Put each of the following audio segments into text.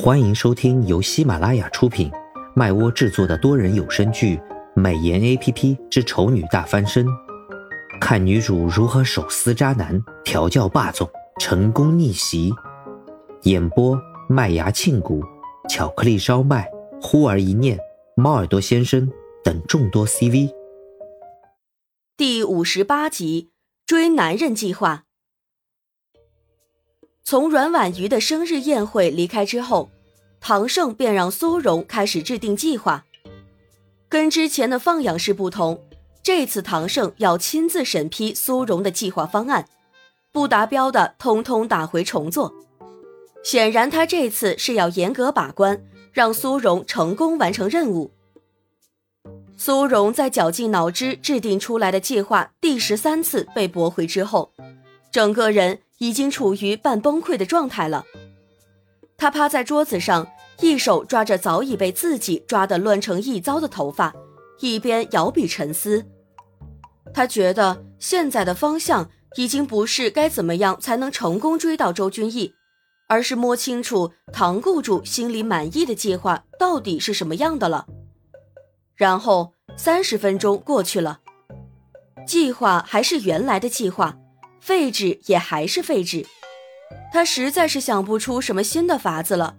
欢迎收听由喜马拉雅出品、麦窝制作的多人有声剧《美颜 A P P 之丑女大翻身》，看女主如何手撕渣男、调教霸总、成功逆袭。演播：麦芽庆谷、巧克力烧麦、忽而一念、猫耳朵先生等众多 C V。第五十八集：追男人计划。从阮婉瑜的生日宴会离开之后，唐盛便让苏荣开始制定计划。跟之前的放养式不同，这次唐盛要亲自审批苏荣的计划方案，不达标的通通打回重做。显然，他这次是要严格把关，让苏荣成功完成任务。苏荣在绞尽脑汁制定出来的计划第十三次被驳回之后，整个人。已经处于半崩溃的状态了。他趴在桌子上，一手抓着早已被自己抓得乱成一糟的头发，一边摇笔沉思。他觉得现在的方向已经不是该怎么样才能成功追到周君逸，而是摸清楚唐雇主心里满意的计划到底是什么样的了。然后三十分钟过去了，计划还是原来的计划。废纸也还是废纸，他实在是想不出什么新的法子了。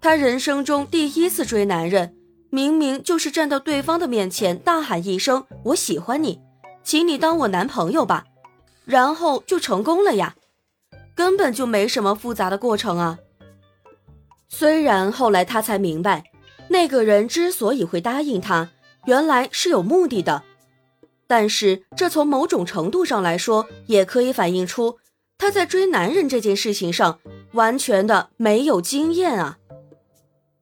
他人生中第一次追男人，明明就是站到对方的面前大喊一声“我喜欢你，请你当我男朋友吧”，然后就成功了呀，根本就没什么复杂的过程啊。虽然后来他才明白，那个人之所以会答应他，原来是有目的的。但是，这从某种程度上来说，也可以反映出他在追男人这件事情上完全的没有经验啊。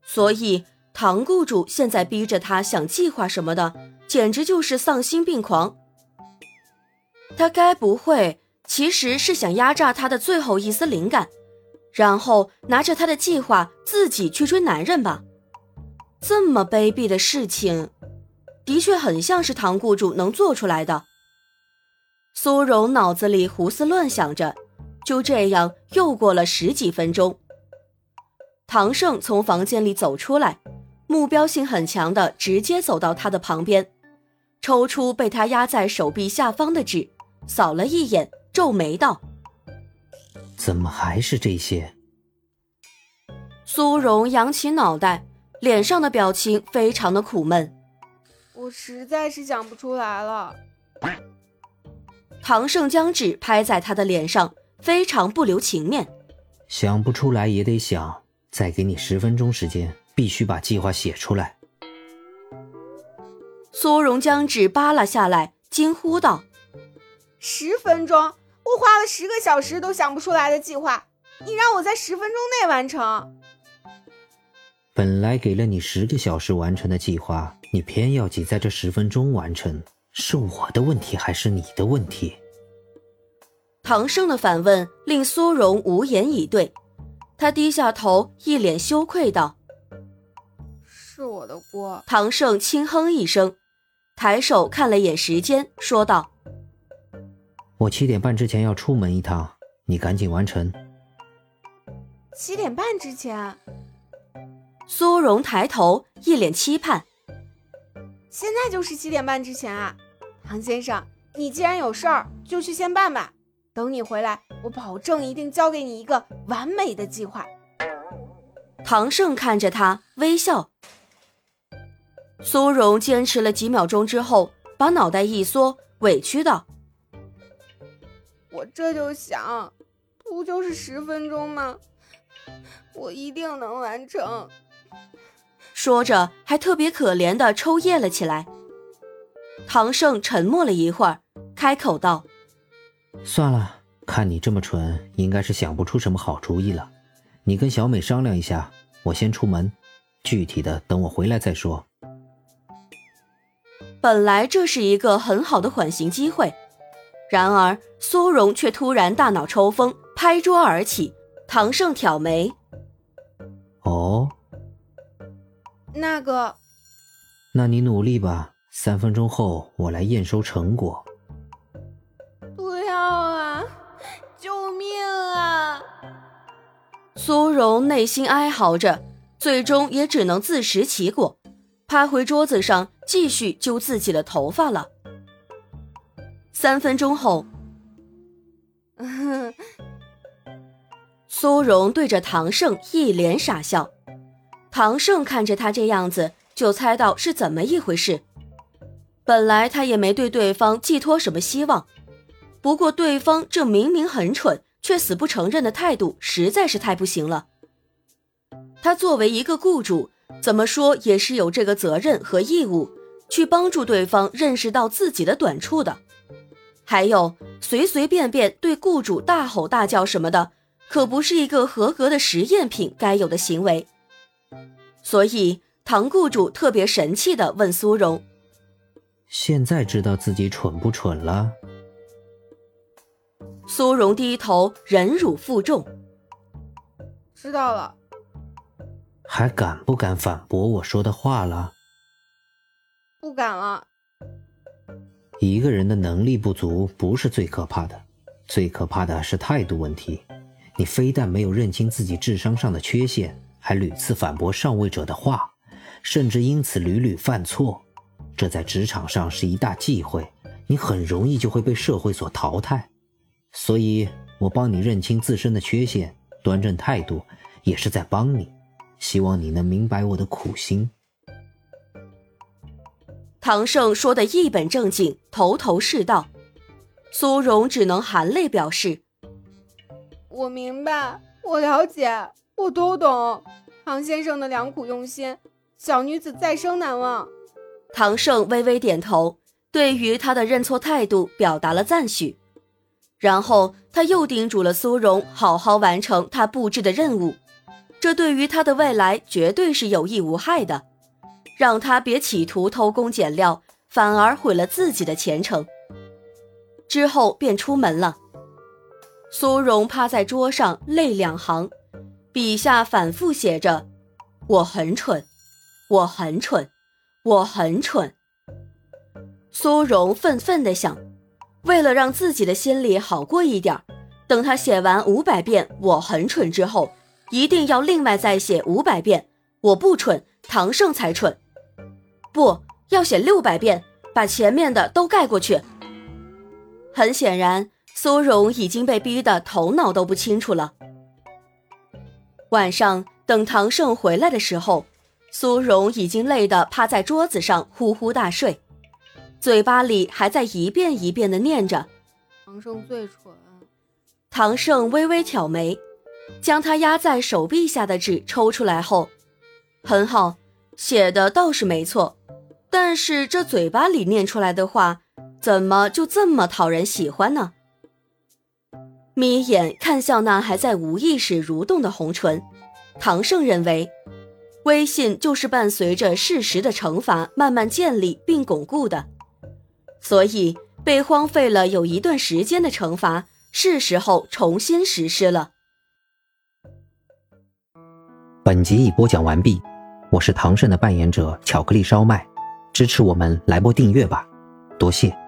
所以，唐雇主现在逼着他想计划什么的，简直就是丧心病狂。他该不会其实是想压榨他的最后一丝灵感，然后拿着他的计划自己去追男人吧？这么卑鄙的事情！的确很像是唐雇主能做出来的。苏荣脑子里胡思乱想着，就这样又过了十几分钟。唐胜从房间里走出来，目标性很强的直接走到他的旁边，抽出被他压在手臂下方的纸，扫了一眼，皱眉道：“怎么还是这些？”苏荣扬起脑袋，脸上的表情非常的苦闷。我实在是想不出来了。唐盛将纸拍在他的脸上，非常不留情面。想不出来也得想，再给你十分钟时间，必须把计划写出来。苏荣将纸扒拉下来，惊呼道：“十分钟？我花了十个小时都想不出来的计划，你让我在十分钟内完成？本来给了你十个小时完成的计划。”你偏要挤在这十分钟完成，是我的问题还是你的问题？唐胜的反问令苏荣无言以对，他低下头，一脸羞愧道：“是我的锅。”唐胜轻哼一声，抬手看了眼时间，说道：“我七点半之前要出门一趟，你赶紧完成。”七点半之前？苏荣抬头，一脸期盼。现在就是七点半之前啊，唐先生，你既然有事儿，就去先办吧。等你回来，我保证一定交给你一个完美的计划。唐盛看着他微笑。苏荣坚持了几秒钟之后，把脑袋一缩，委屈道：“我这就想，不就是十分钟吗？我一定能完成。”说着，还特别可怜的抽噎了起来。唐胜沉默了一会儿，开口道：“算了，看你这么蠢，应该是想不出什么好主意了。你跟小美商量一下，我先出门，具体的等我回来再说。”本来这是一个很好的缓刑机会，然而苏荣却突然大脑抽风，拍桌而起。唐胜挑眉：“那个，那你努力吧。三分钟后我来验收成果。不要啊！救命啊！苏荣内心哀嚎着，最终也只能自食其果，趴回桌子上继续揪自己的头发了。三分钟后，苏荣对着唐胜一脸傻笑。唐胜看着他这样子，就猜到是怎么一回事。本来他也没对对方寄托什么希望，不过对方这明明很蠢却死不承认的态度实在是太不行了。他作为一个雇主，怎么说也是有这个责任和义务，去帮助对方认识到自己的短处的。还有随随便便对雇主大吼大叫什么的，可不是一个合格的实验品该有的行为。所以，唐雇主特别神气的问苏荣：“现在知道自己蠢不蠢了？”苏荣低头忍辱负重：“知道了。”还敢不敢反驳我说的话了？不敢了。一个人的能力不足不是最可怕的，最可怕的是态度问题。你非但没有认清自己智商上的缺陷。还屡次反驳上位者的话，甚至因此屡屡犯错，这在职场上是一大忌讳，你很容易就会被社会所淘汰。所以，我帮你认清自身的缺陷，端正态度，也是在帮你。希望你能明白我的苦心。唐胜说的一本正经，头头是道，苏荣只能含泪表示：“我明白，我了解。”我都懂，唐先生的良苦用心，小女子再生难忘。唐胜微微点头，对于他的认错态度表达了赞许。然后他又叮嘱了苏荣，好好完成他布置的任务，这对于他的未来绝对是有益无害的，让他别企图偷工减料，反而毁了自己的前程。之后便出门了。苏荣趴在桌上，泪两行。笔下反复写着：“我很蠢，我很蠢，我很蠢。”苏荣愤愤地想：“为了让自己的心里好过一点，等他写完五百遍‘我很蠢’之后，一定要另外再写五百遍‘我不蠢，唐胜才蠢’，不要写六百遍，把前面的都盖过去。”很显然，苏荣已经被逼得头脑都不清楚了。晚上等唐胜回来的时候，苏荣已经累得趴在桌子上呼呼大睡，嘴巴里还在一遍一遍地念着：“唐胜最蠢。”唐胜微微挑眉，将他压在手臂下的纸抽出来后，很好，写的倒是没错，但是这嘴巴里念出来的话，怎么就这么讨人喜欢呢？眯眼看向那还在无意识蠕动的红唇，唐胜认为，威信就是伴随着事实的惩罚慢慢建立并巩固的，所以被荒废了有一段时间的惩罚是时候重新实施了。本集已播讲完毕，我是唐胜的扮演者巧克力烧麦，支持我们来波订阅吧，多谢。